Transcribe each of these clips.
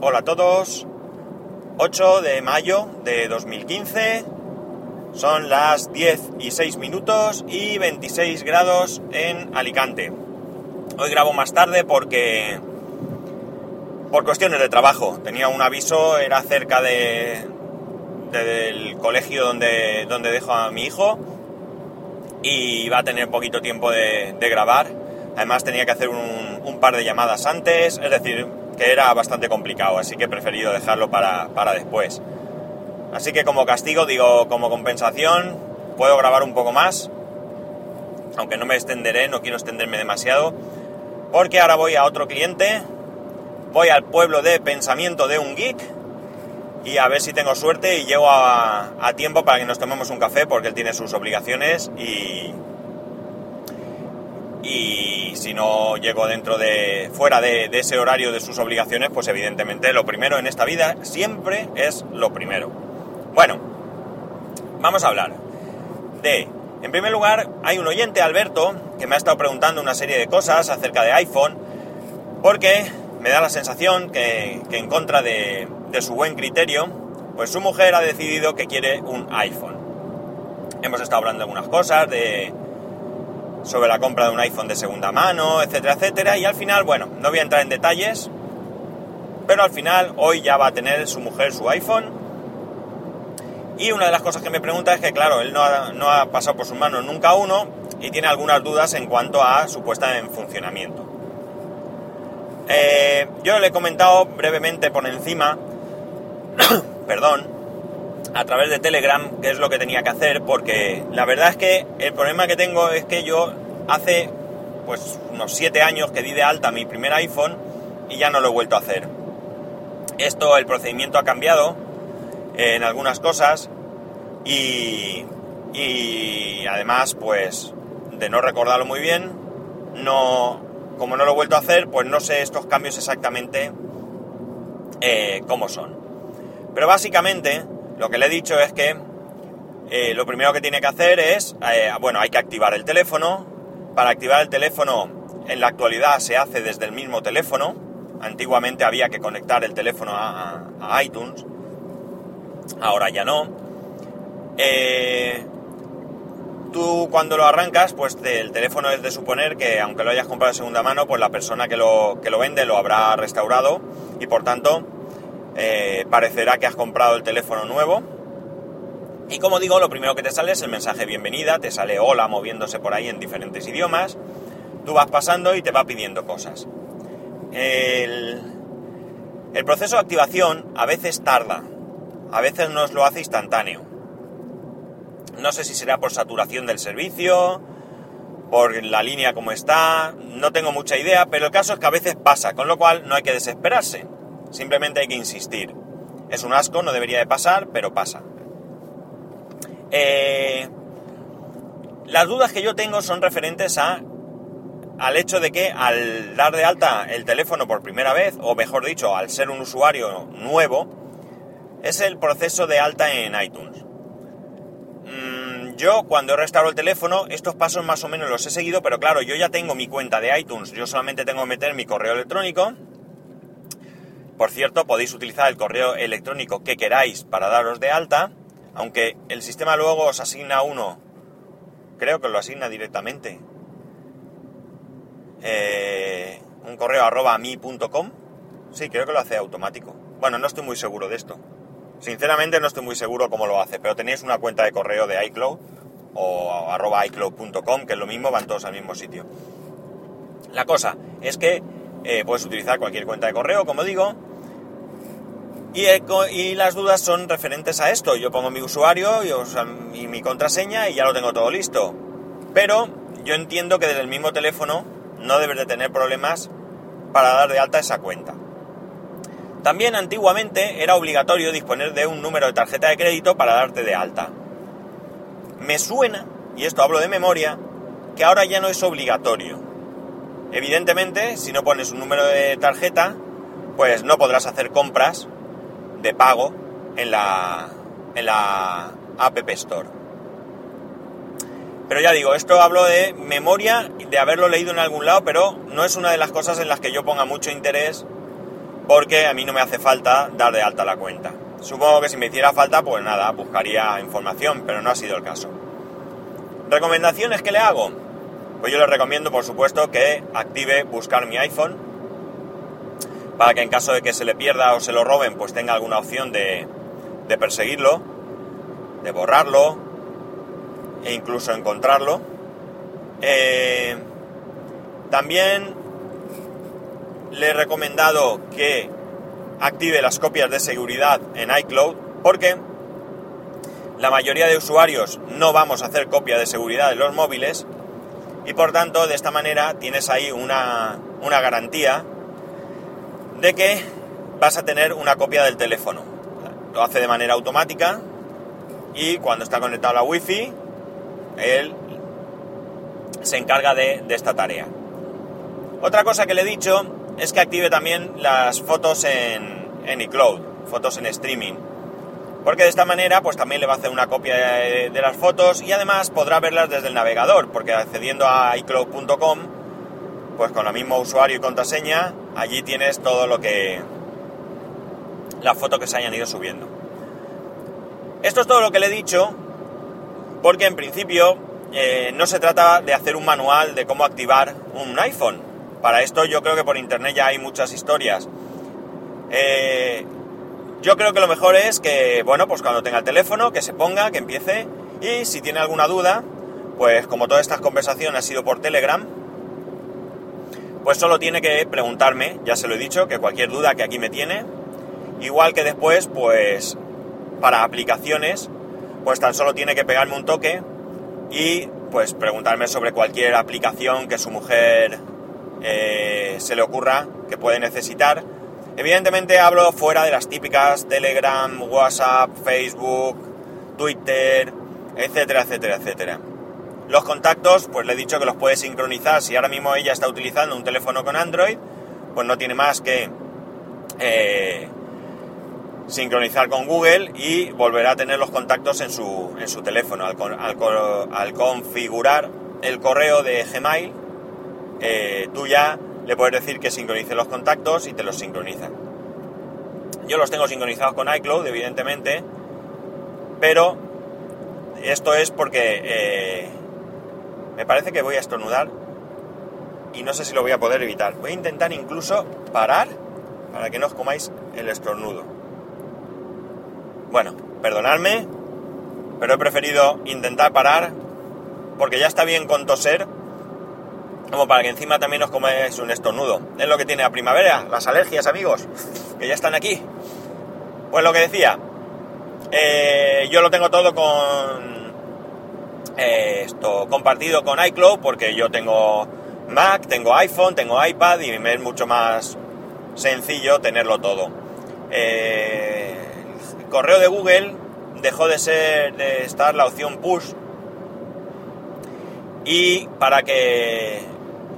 Hola a todos. 8 de mayo de 2015. Son las 10 y 6 minutos y 26 grados en Alicante. Hoy grabo más tarde porque por cuestiones de trabajo. Tenía un aviso, era cerca de, del colegio donde, donde dejo a mi hijo y va a tener poquito tiempo de, grabar. Además tenía que hacer un, par de llamadas antes, es decir, que era bastante complicado, así que he preferido dejarlo para, para después. Así que como castigo, digo, como compensación, puedo grabar un poco más, aunque no me extenderé, no quiero extenderme demasiado, porque ahora voy a otro cliente, voy al pueblo de pensamiento de un geek y a ver si tengo suerte y llego a, a tiempo para que nos tomemos un café porque él tiene sus obligaciones y, y si no llego dentro de fuera de, ese horario de sus obligaciones pues evidentemente lo primero en esta vida siempre es lo primero. Bueno vamos a hablar de en primer lugar hay un oyente Alberto que me ha estado preguntando una serie de cosas acerca de iPhone porque me da la sensación que, que en contra de, de su buen criterio pues su mujer ha decidido que quiere un iPhone. Hemos estado hablando de algunas cosas de sobre la compra de un iPhone de segunda mano, etcétera, etcétera. Y al final, bueno, no voy a entrar en detalles, pero al final hoy ya va a tener su mujer su iPhone. Y una de las cosas que me pregunta es que, claro, él no ha, pasado por sus manos nunca uno y tiene algunas dudas en cuanto a su puesta en funcionamiento. Eh, yo le he comentado brevemente por encima, perdón, a través de Telegram qué es lo que tenía que hacer, porque la verdad es que el problema que tengo es que yo hace pues unos 7 años que di de alta mi primer iPhone y ya no lo he vuelto a hacer. Esto, el procedimiento ha cambiado en algunas cosas y, y además pues de no recordarlo muy bien, no, como no lo he vuelto a hacer, pues no sé estos cambios exactamente eh, cómo son. Pero básicamente lo que le he dicho es que eh, lo primero que tiene que hacer es, eh, bueno, hay que activar el teléfono. Para activar el teléfono, en la actualidad se hace desde el mismo teléfono. Antiguamente había que conectar el teléfono a, iTunes. Ahora ya no. Eh, tú cuando lo arrancas, pues el teléfono es de suponer que aunque lo hayas comprado de segunda mano, pues la persona que lo, que lo vende lo habrá restaurado y por tanto eh, parecerá que has comprado el teléfono nuevo. Y como digo, lo primero que te sale es el mensaje bienvenida, te sale hola moviéndose por ahí en diferentes idiomas. Tú vas pasando y te va pidiendo cosas. El, el proceso de activación a veces tarda, a veces nos lo hace instantáneo. No sé si será por saturación del servicio, por la línea como está, no tengo mucha idea, pero el caso es que a veces pasa, con lo cual no hay que desesperarse. Simplemente hay que insistir. Es un asco, no debería de pasar, pero pasa. Eh, las dudas que yo tengo son referentes a, al hecho de que al dar de alta el teléfono por primera vez, o mejor dicho, al ser un usuario nuevo, es el proceso de alta en iTunes. Mm, yo cuando he restaurado el teléfono, estos pasos más o menos los he seguido, pero claro, yo ya tengo mi cuenta de iTunes, yo solamente tengo que meter mi correo electrónico, por cierto, podéis utilizar el correo electrónico que queráis para daros de alta, aunque el sistema luego os asigna uno, creo que lo asigna directamente. Eh, un correo arroba mi.com. Sí, creo que lo hace automático. Bueno, no estoy muy seguro de esto. Sinceramente no estoy muy seguro cómo lo hace, pero tenéis una cuenta de correo de iCloud o arroba iCloud.com, que es lo mismo, van todos al mismo sitio. La cosa es que eh, puedes utilizar cualquier cuenta de correo, como digo, y, y, las dudas son referentes a esto. Yo pongo mi usuario y, y, mi contraseña y ya lo tengo todo listo. Pero yo entiendo que desde el mismo teléfono no debes de tener problemas para dar de alta esa cuenta. También antiguamente era obligatorio disponer de un número de tarjeta de crédito para darte de alta. Me suena, y esto hablo de memoria, que ahora ya no es obligatorio. Evidentemente, si no pones un número de tarjeta, pues no podrás hacer compras de pago en la, en la App Store. Pero ya digo, esto hablo de memoria, de haberlo leído en algún lado, pero no es una de las cosas en las que yo ponga mucho interés porque a mí no me hace falta dar de alta la cuenta. Supongo que si me hiciera falta, pues nada, buscaría información, pero no ha sido el caso. ¿Recomendaciones que le hago? Pues yo le recomiendo, por supuesto, que active buscar mi iPhone, para que en caso de que se le pierda o se lo roben, pues tenga alguna opción de, perseguirlo, de borrarlo e incluso encontrarlo. Eh, también le he recomendado que active las copias de seguridad en iCloud porque la mayoría de usuarios no vamos a hacer copia de seguridad de los móviles y por tanto de esta manera tienes ahí una, una garantía de que vas a tener una copia del teléfono. Lo hace de manera automática y cuando está conectado a la wifi él se encarga de, esta tarea. Otra cosa que le he dicho es que active también las fotos en, en iCloud, fotos en streaming. Porque de esta manera pues también le va a hacer una copia de, de las fotos y además podrá verlas desde el navegador, porque accediendo a iCloud.com, pues con el mismo usuario y contraseña, allí tienes todo lo que... las fotos que se hayan ido subiendo. Esto es todo lo que le he dicho, porque en principio eh, no se trata de hacer un manual de cómo activar un iPhone. Para esto yo creo que por internet ya hay muchas historias. Eh, yo creo que lo mejor es que, bueno, pues cuando tenga el teléfono, que se ponga, que empiece. Y si tiene alguna duda, pues como toda esta conversación ha sido por Telegram, pues solo tiene que preguntarme, ya se lo he dicho, que cualquier duda que aquí me tiene. Igual que después, pues para aplicaciones, pues tan solo tiene que pegarme un toque y pues preguntarme sobre cualquier aplicación que su mujer eh, se le ocurra que puede necesitar. Evidentemente hablo fuera de las típicas Telegram, WhatsApp, Facebook, Twitter, etcétera, etcétera, etcétera. Los contactos, pues le he dicho que los puede sincronizar. Si ahora mismo ella está utilizando un teléfono con Android, pues no tiene más que eh, sincronizar con Google y volverá a tener los contactos en su, en su teléfono. Al, configurar el correo de Gmail, eh, tú ya le puedes decir que sincronice los contactos y te los sincroniza. Yo los tengo sincronizados con iCloud, evidentemente, pero esto es porque eh, me parece que voy a estornudar y no sé si lo voy a poder evitar. Voy a intentar incluso parar para que no os comáis el estornudo. Bueno, perdonadme, pero he preferido intentar parar porque ya está bien con toser como para que encima también os comáis un estornudo. Es lo que tiene la primavera, las alergias, amigos, que ya están aquí. Pues lo que decía, eh, yo lo tengo todo con esto compartido con iCloud porque yo tengo Mac, tengo iPhone, tengo iPad y me es mucho más sencillo tenerlo todo. Eh, correo de Google dejó de ser de estar la opción push. Y para que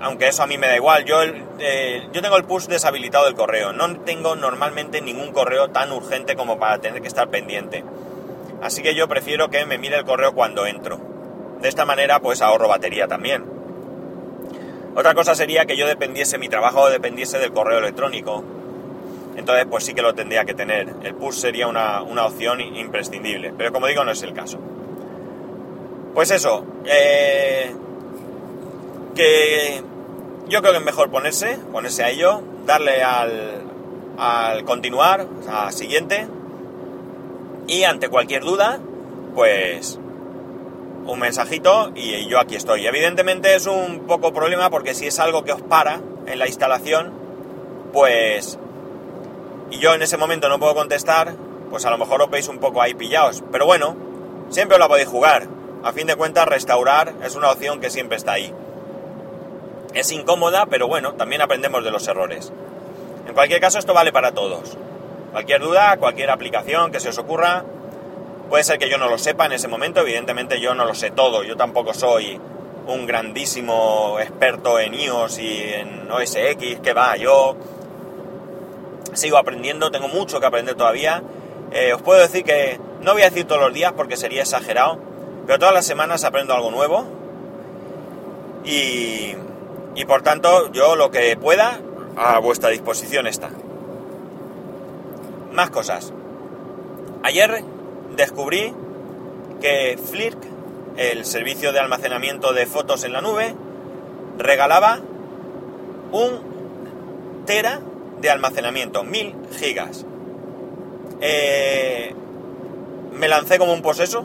aunque eso a mí me da igual yo eh, yo tengo el push deshabilitado del correo. No tengo normalmente ningún correo tan urgente como para tener que estar pendiente. Así que yo prefiero que me mire el correo cuando entro de esta manera pues ahorro batería también otra cosa sería que yo dependiese mi trabajo dependiese del correo electrónico entonces pues sí que lo tendría que tener. El push sería una, opción imprescindible, pero como digo no es el caso. Pues eso, eh, que yo creo que es mejor ponerse, ponerse a ello, darle al, al continuar, a siguiente, y ante cualquier duda, pues un mensajito y yo aquí estoy. Evidentemente es un poco problema porque si es algo que os para en la instalación, pues y yo en ese momento no puedo contestar, pues a lo mejor os veis un poco ahí pillados. Pero bueno, siempre os la podéis jugar. A fin de cuentas, restaurar es una opción que siempre está ahí. Es incómoda, pero bueno, también aprendemos de los errores. En cualquier caso, esto vale para todos. Cualquier duda, cualquier aplicación que se os ocurra, puede ser que yo no lo sepa en ese momento, evidentemente yo no lo sé todo, yo tampoco soy un grandísimo experto en iOS y en OS X, que va, yo sigo aprendiendo, tengo mucho que aprender todavía. Eh, os puedo decir que no voy a decir todos los días porque sería exagerado, pero todas las semanas aprendo algo nuevo y, y por tanto yo lo que pueda a vuestra disposición está. más cosas. Ayer descubrí que Flirk, el servicio de almacenamiento de fotos en la nube, regalaba un tera de almacenamiento, 1000 gigas. Eh, me lancé como un poseso.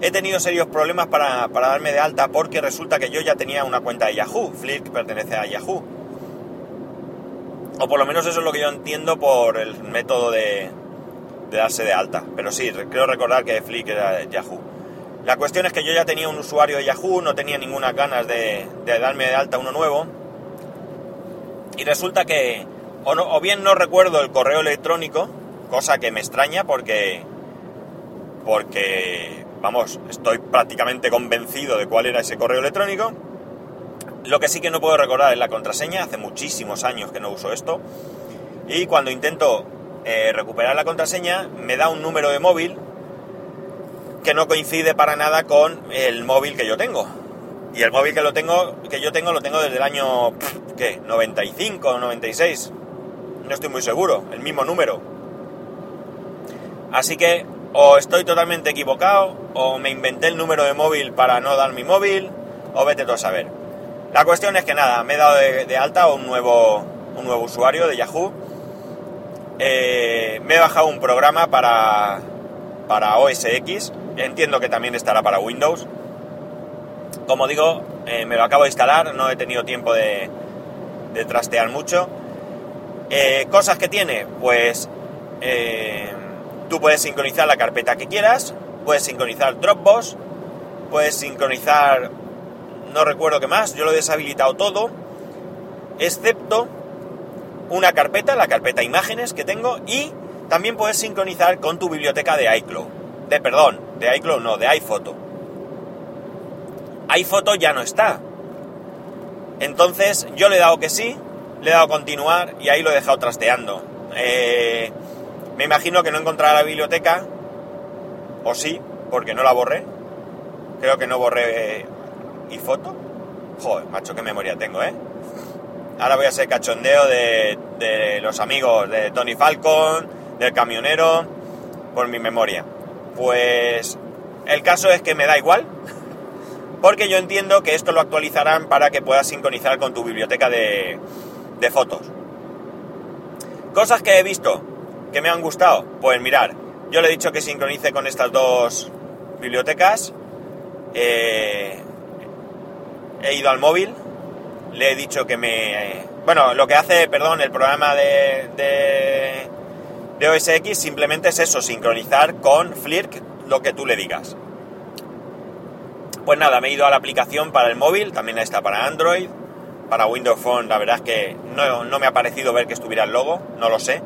He tenido serios problemas para, para, darme de alta porque resulta que yo ya tenía una cuenta de Yahoo. Flirk pertenece a Yahoo. O por lo menos eso es lo que yo entiendo por el método de, de darse de alta. Pero sí, creo recordar que Flick era Yahoo. La cuestión es que yo ya tenía un usuario de Yahoo, no tenía ninguna ganas de, de darme de alta uno nuevo. Y resulta que, o, no, o bien no recuerdo el correo electrónico, cosa que me extraña porque, porque, vamos, estoy prácticamente convencido de cuál era ese correo electrónico. Lo que sí que no puedo recordar es la contraseña, hace muchísimos años que no uso esto. Y cuando intento eh, recuperar la contraseña, me da un número de móvil que no coincide para nada con el móvil que yo tengo. Y el móvil que lo tengo, que yo tengo, lo tengo desde el año, ¿qué? 95 o 96. No estoy muy seguro, el mismo número. Así que o estoy totalmente equivocado, o me inventé el número de móvil para no dar mi móvil, o vete tú a saber. La cuestión es que nada, me he dado de, de alta un nuevo, un nuevo usuario de Yahoo. Eh, me he bajado un programa para, para OS X. Entiendo que también estará para Windows. Como digo, eh, me lo acabo de instalar, no he tenido tiempo de, de trastear mucho. Eh, cosas que tiene, pues tú puedes sincronizar la carpeta que quieras, puedes sincronizar Dropbox, puedes sincronizar no recuerdo qué más, yo lo he deshabilitado todo, excepto una carpeta, la carpeta imágenes que tengo, y también puedes sincronizar con tu biblioteca de iCloud. De perdón, de iCloud no, de iPhoto. iPhoto ya no está. Entonces yo le he dado que sí, le he dado continuar y ahí lo he dejado trasteando. Eh, me imagino que no encontrará la biblioteca, o sí, porque no la borré. Creo que no borré y foto. Joder, macho, qué memoria tengo, ¿eh? Ahora voy a ser cachondeo de, los amigos de Tony Falcon, del camionero, por mi memoria. Pues el caso es que me da igual, porque yo entiendo que esto lo actualizarán para que puedas sincronizar con tu biblioteca de, de fotos. Cosas que he visto que me han gustado, pues mirar, yo le he dicho que sincronice con estas dos bibliotecas. Eh, he ido al móvil, le he dicho que me... Bueno, lo que hace, perdón, el programa de, de, de OS X simplemente es eso, sincronizar con Flirk lo que tú le digas. Pues nada, me he ido a la aplicación para el móvil, también está para Android, para Windows Phone, la verdad es que no, no me ha parecido ver que estuviera el logo, no lo sé.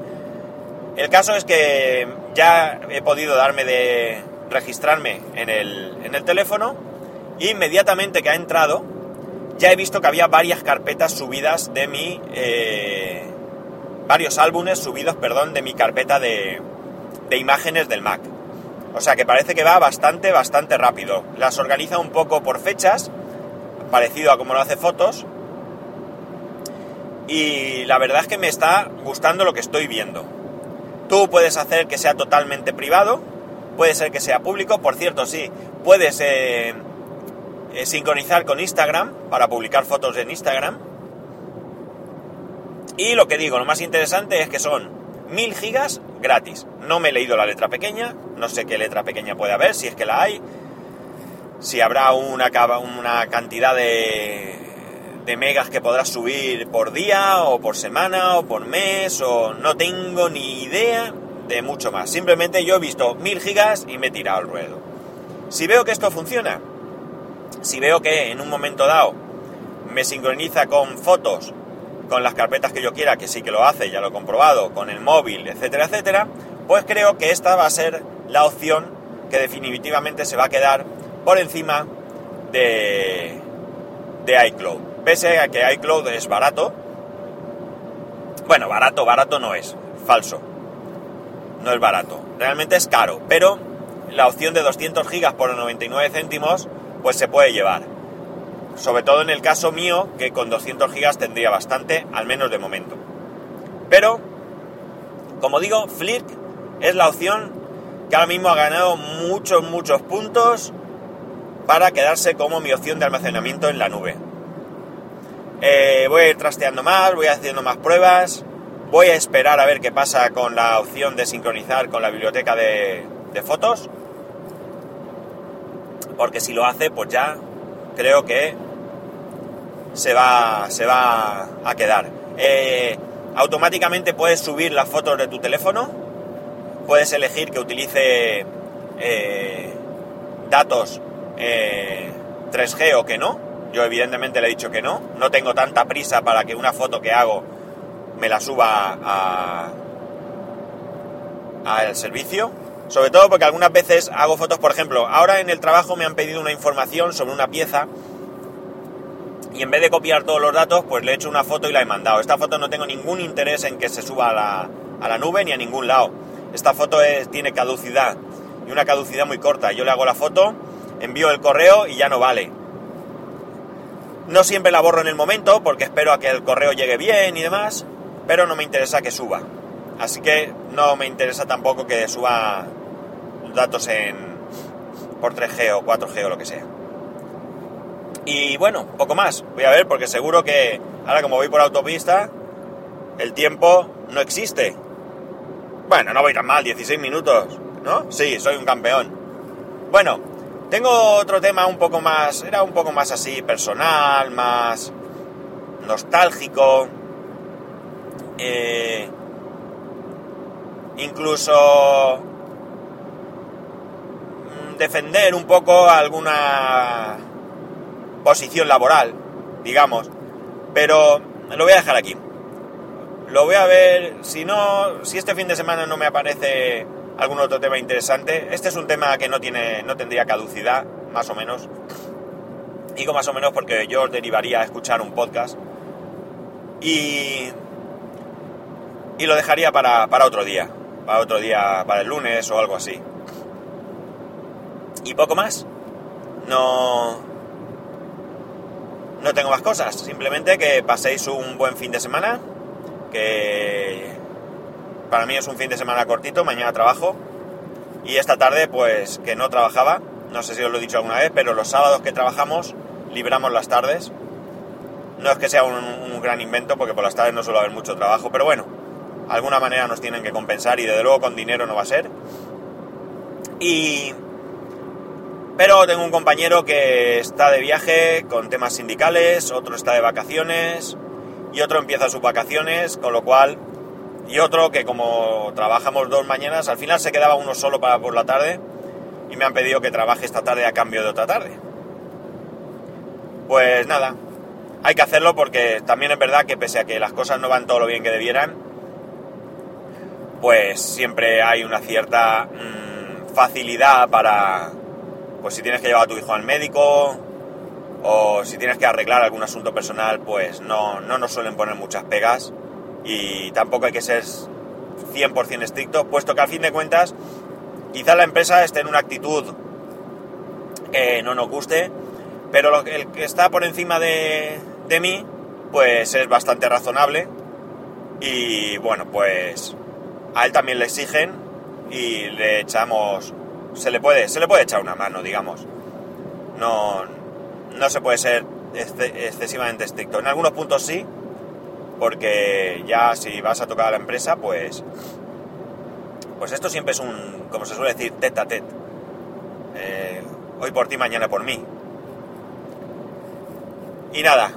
El caso es que ya he podido darme de registrarme en el, en el teléfono y inmediatamente que ha entrado ya he visto que había varias carpetas subidas de mi... Eh, varios álbumes subidos, perdón, de mi carpeta de, de imágenes del Mac. O sea que parece que va bastante, bastante rápido. Las organiza un poco por fechas, parecido a como lo hace fotos. Y la verdad es que me está gustando lo que estoy viendo. Tú puedes hacer que sea totalmente privado, puede ser que sea público, por cierto, sí, puedes eh, eh, sincronizar con Instagram para publicar fotos en Instagram. Y lo que digo, lo más interesante es que son 1000 gigas gratis. No me he leído la letra pequeña, no sé qué letra pequeña puede haber, si es que la hay, si habrá una, una cantidad de, de megas que podrás subir por día o por semana o por mes o no tengo ni idea de mucho más. Simplemente yo he visto 1000 gigas y me he tirado al ruedo. Si veo que esto funciona, si veo que en un momento dado me sincroniza con fotos, con las carpetas que yo quiera, que sí que lo hace, ya lo he comprobado, con el móvil, etcétera, etcétera, pues creo que esta va a ser la opción que definitivamente se va a quedar por encima de, de iCloud. Pese a que iCloud es barato, bueno, barato, barato no es, falso, no es barato, realmente es caro, pero la opción de 200 gigas por 99 céntimos pues se puede llevar. Sobre todo en el caso mío, que con 200 gigas tendría bastante, al menos de momento. Pero Como digo, Flick es la opción que ahora mismo ha ganado muchos, muchos puntos para quedarse como mi opción de almacenamiento en la nube. Eh, voy a ir trasteando más, voy haciendo más pruebas, voy a esperar a ver qué pasa con la opción de sincronizar con la biblioteca de, fotos, porque si lo hace, pues ya creo que se va, se va a quedar. Eh, automáticamente puedes subir las fotos de tu teléfono, puedes elegir que utilice eh, datos 3G eh, o que no. Yo evidentemente le he dicho que no. No tengo tanta prisa para que una foto que hago me la suba al servicio. Sobre todo porque algunas veces hago fotos, por ejemplo, ahora en el trabajo me han pedido una información sobre una pieza y en vez de copiar todos los datos, pues le he hecho una foto y la he mandado. Esta foto no tengo ningún interés en que se suba a la, a la nube ni a ningún lado. Esta foto es, tiene caducidad y una caducidad muy corta. Yo le hago la foto, envío el correo y ya no vale. No siempre la borro en el momento porque espero a que el correo llegue bien y demás, pero no me interesa que suba. Así que no me interesa tampoco que suba datos en por 3G o 4G o lo que sea. Y bueno, poco más. Voy a ver porque seguro que ahora como voy por autopista, el tiempo no existe. Bueno, no voy tan mal, 16 minutos, ¿no? Sí, soy un campeón. Bueno, tengo otro tema un poco más, era un poco más así personal, más nostálgico. Eh, incluso defender un poco alguna posición laboral, digamos. Pero lo voy a dejar aquí. Lo voy a ver, si no, si este fin de semana no me aparece algún otro tema interesante. Este es un tema que no tiene, no tendría caducidad, más o menos. Digo más o menos porque yo os derivaría a escuchar un podcast. Y, y lo dejaría para, para otro día. Para otro día, para el lunes o algo así. Y poco más. No, no tengo más cosas. Simplemente que paséis un buen fin de semana que para mí es un fin de semana cortito, mañana trabajo y esta tarde pues que no trabajaba, no sé si os lo he dicho alguna vez, pero los sábados que trabajamos libramos las tardes. No es que sea un, gran invento porque por las tardes no suele haber mucho trabajo, pero bueno, alguna manera nos tienen que compensar y desde luego con dinero no va a ser. Y... Pero tengo un compañero que está de viaje con temas sindicales, otro está de vacaciones, y otro empieza sus vacaciones, con lo cual, y otro que como trabajamos dos mañanas, al final se quedaba uno solo para por la tarde y me han pedido que trabaje esta tarde a cambio de otra tarde. Pues nada, hay que hacerlo porque también es verdad que pese a que las cosas no van todo lo bien que debieran, pues siempre hay una cierta mm, facilidad para, pues si tienes que llevar a tu hijo al médico, o si tienes que arreglar algún asunto personal, pues no, no nos suelen poner muchas pegas y tampoco hay que ser 100% estricto, puesto que al fin de cuentas quizá la empresa esté en una actitud que no nos guste, pero el que está por encima de, de mí, pues es bastante razonable y bueno, pues a él también le exigen y le echamos, se le puede, se le puede echar una mano, digamos. No, no se puede ser excesivamente estricto. En algunos puntos sí, porque ya si vas a tocar a la empresa, pues, pues esto siempre es un, como se suele decir, tete a tete. Eh, hoy por ti, mañana por mí. Y nada,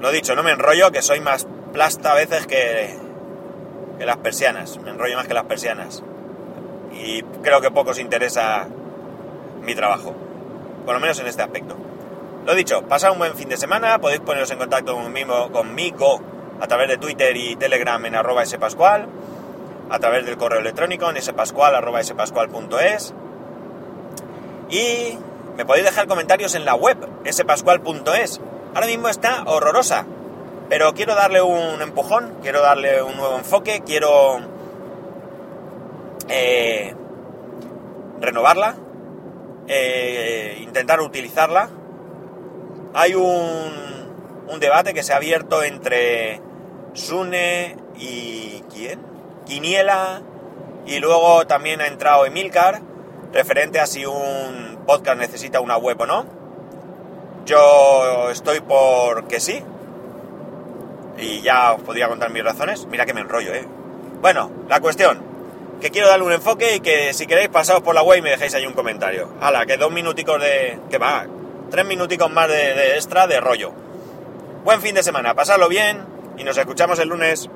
lo dicho, no me enrollo, que soy más plasta a veces que, que las persianas. Me enrollo más que las persianas. Y creo que poco os interesa mi trabajo. Por lo menos en este aspecto. Lo dicho, pasad un buen fin de semana, podéis poneros en contacto conmigo, conmigo a través de Twitter y Telegram en arroba spascual, a través del correo electrónico en spascual arroba y me podéis dejar comentarios en la web spascual.es. Ahora mismo está horrorosa, pero quiero darle un empujón, quiero darle un nuevo enfoque, quiero eh, renovarla, eh, intentar utilizarla hay un, un debate que se ha abierto entre Sune y ¿quién? Quiniela Y luego también ha entrado Emilcar, referente a si un podcast necesita una web o no. Yo estoy por que sí. Y ya os podría contar mis razones. Mira que me enrollo, ¿eh? Bueno, la cuestión. Que quiero darle un enfoque y que si queréis pasaos por la web y me dejéis ahí un comentario. Hala, que dos minuticos de... que va, tres minuticos más de, de extra de rollo. Buen fin de semana, pasadlo bien y nos escuchamos el lunes.